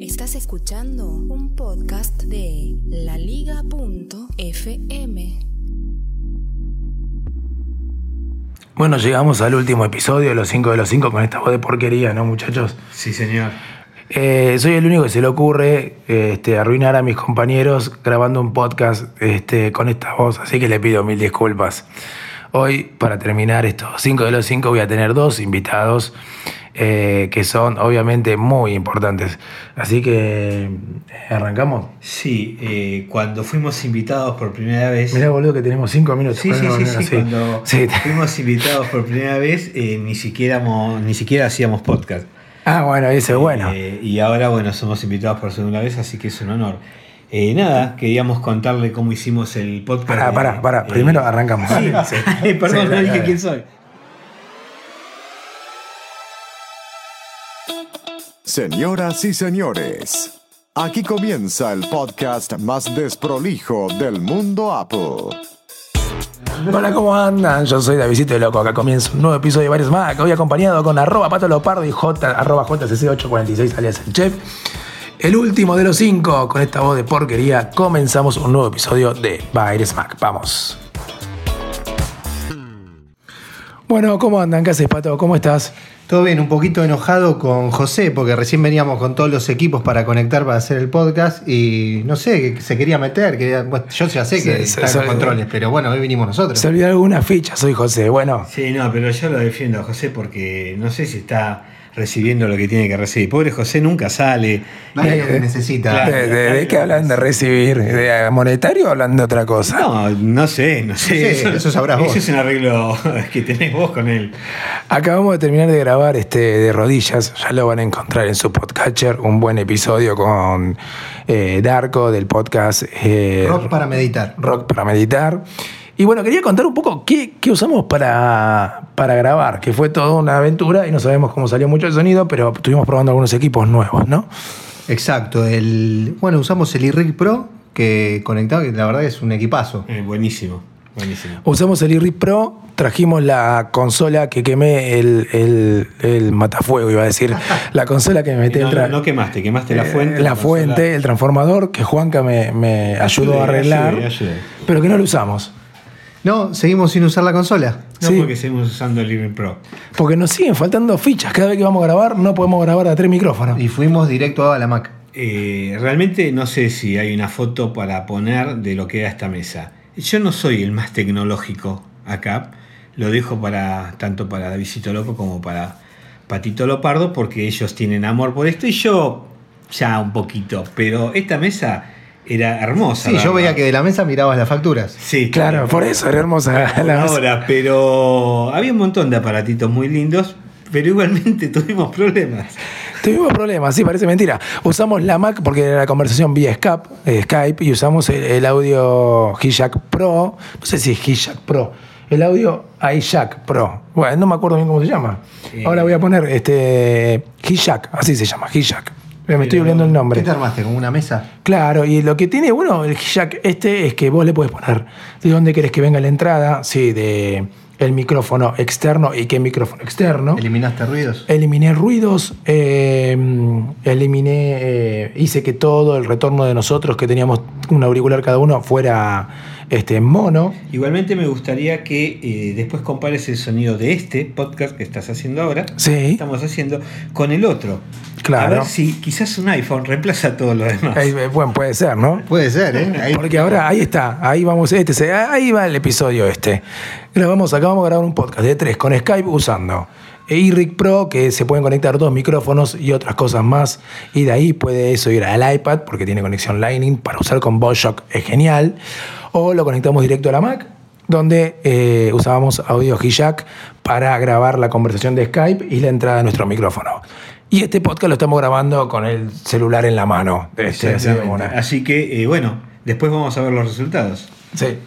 Estás escuchando un podcast de laliga.fm. Bueno, llegamos al último episodio de los 5 de los 5 con esta voz de porquería, ¿no, muchachos? Sí, señor. Eh, soy el único que se le ocurre este, arruinar a mis compañeros grabando un podcast este, con esta voz, así que le pido mil disculpas. Hoy, para terminar estos 5 de los 5, voy a tener dos invitados eh, que son obviamente muy importantes. Así que, eh, ¿arrancamos? Sí, eh, cuando fuimos invitados por primera vez. Mirá, boludo, que tenemos 5 minutos. Sí, sí, Bueno, sí, sí. Cuando Sí. fuimos invitados por primera vez, eh, ni, siquiera, ni siquiera hacíamos podcast. Ah, bueno, ese es bueno. Eh, y ahora, bueno, somos invitados por segunda vez, así que es un honor. Eh, nada, queríamos contarle cómo hicimos el podcast. Pará, pará, pará. eh, Primero arrancamos. Sí. Sí. perdón, Sí, no dije quién soy. Señoras y señores, aquí comienza el podcast más desprolijo del mundo Apple. Hola, ¿cómo andan? Yo soy Davidito de Loco. Acá comienza un nuevo episodio de Varios Más. Hoy acompañado con arroba Pato Lopardo y J, arroba JCC846 alias el chef. El último de los cinco. Con esta voz de porquería comenzamos un nuevo episodio de Baires Mac. Vamos. Bueno, ¿cómo andan? ¿Qué haces, Pato? ¿Cómo estás? Todo bien, un poquito enojado con José porque recién veníamos con todos los equipos para conectar para hacer el podcast y no sé, que se quería meter, quería- bueno, yo ya sé que Se- están los controles, pero bueno, hoy vinimos nosotros. Se olvidó alguna ficha, soy José. Bueno, Sí, no, pero yo lo defiendo a José porque no sé si está recibiendo lo que tiene que recibir. Pobre José nunca sale. Nadie lo que necesita. ¿de, de- de qué hablan de recibir? ¿De monetario o hablan de otra cosa? No, no sé, no sé. sé, eso sabrás vos. Eso es un arreglo que tenés vos con él. Acabamos de terminar de grabar este de rodillas, ya lo van a encontrar en su podcatcher, un buen episodio con eh, Darko del podcast eh, Rock para meditar. Rock para meditar. Y bueno, quería contar un poco qué, qué usamos para, para grabar, que fue toda una aventura y no sabemos cómo salió mucho el sonido, pero estuvimos probando algunos equipos nuevos, ¿no? Exacto, el bueno, usamos el iRig Pro que conectado, que la verdad es un equipazo. Eh, buenísimo, buenísimo. Usamos el iRig Pro, trajimos la consola que quemé el, el, el matafuego, iba a decir, la consola que me metí No, en tra- no quemaste, quemaste la Eh, fuente. la consola. fuente, el transformador que Juanca me, me ayudó a arreglar, ayudé, ayudé. pero que no lo usamos. No, seguimos sin usar la consola. No Sí. porque seguimos usando el Living Pro. Porque nos siguen faltando fichas. Cada vez que vamos a grabar, no podemos grabar a tres micrófonos. Y fuimos directo a la Mac. Eh, realmente no sé si hay una foto para poner de lo que era esta mesa. Yo no soy el más tecnológico acá. Lo dejo para tanto para Davidito Loco como para Patito Lopardo porque ellos tienen amor por esto y yo ya un poquito. Pero esta mesa era hermosa. Sí, yo veía que de la mesa mirabas las facturas. Sí, Claro, por eso era hermosa la mesa. ahora, pero había un montón de aparatitos muy lindos, pero igualmente tuvimos problemas. Tuvimos problemas, sí, parece mentira. Usamos la Mac porque era la conversación vía Skype, eh, Skype y usamos el, el audio Hijack Pro. No sé si es Hijack Pro. El audio iJack Pro. Bueno, no me acuerdo bien cómo se llama. Eh. Ahora voy a poner este Hijack, así se llama, Hijack. Me estoy olvidando el nombre. ¿Qué te armaste? ¿Con una mesa? Claro, y lo que tiene bueno el jack este es que vos le puedes poner de dónde querés que venga la entrada, sí, de el micrófono externo y qué micrófono externo. ¿Eliminaste ruidos? Eliminé ruidos, eh, eliminé, eh, hice que todo el retorno de nosotros, que teníamos un auricular cada uno, fuera este, mono. Igualmente me gustaría que eh, después compares el sonido de este podcast que estás haciendo ahora, Sí. estamos haciendo, con el otro. Claro. A ver si quizás un iPhone reemplaza todo lo demás. Eh, bueno, puede ser, ¿no? Puede ser, ¿eh? Ahí- Porque ahora ahí está, ahí vamos, este, se- ahí va el episodio este. Grabamos, acabamos de grabar un podcast de tres con Skype usando iRig Pro, que se pueden conectar dos micrófonos y otras cosas más. Y de ahí puede eso ir al iPad, porque tiene conexión Lightning, para usar con Boschok es genial. O lo conectamos directo a la Mac, donde eh, usábamos audio hijack para grabar la conversación de Skype y la entrada de nuestro micrófono. Y este podcast lo estamos grabando con el celular en la mano. Este, así, una- Así que, eh, bueno, después vamos a ver los resultados. sí.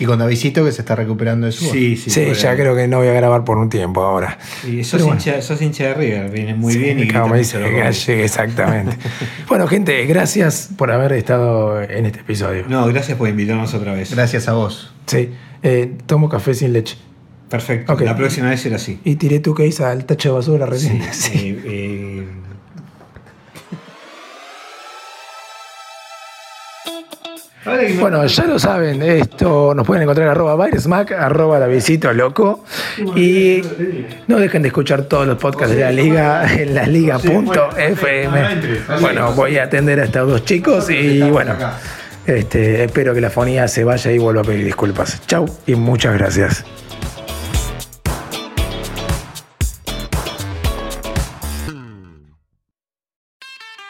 Y con Davidito que se está recuperando de su voz. Sí, sí. Sí, ya creo que no voy a grabar por un tiempo ahora. Y sos, bueno. hincha, sos hincha de River, viene muy Sí, bien y como me dice. Galle, exactamente. bueno, gente, gracias por haber estado en este episodio. No, gracias por invitarnos otra vez. Gracias a vos. Sí, eh, tomo café sin leche. Perfecto. La próxima vez será así. Y tiré tu case al tacho de basura recién. Sí. Eh, eh, Bueno, ya lo saben, esto nos pueden encontrar en arroba Bairesmack, arroba la visito loco. Y no dejen de escuchar todos los podcasts de la liga en la liga.fm. Bueno, voy a atender a estos dos chicos y bueno, este, espero que la fonía se vaya y vuelva a pedir disculpas. Chau y muchas gracias.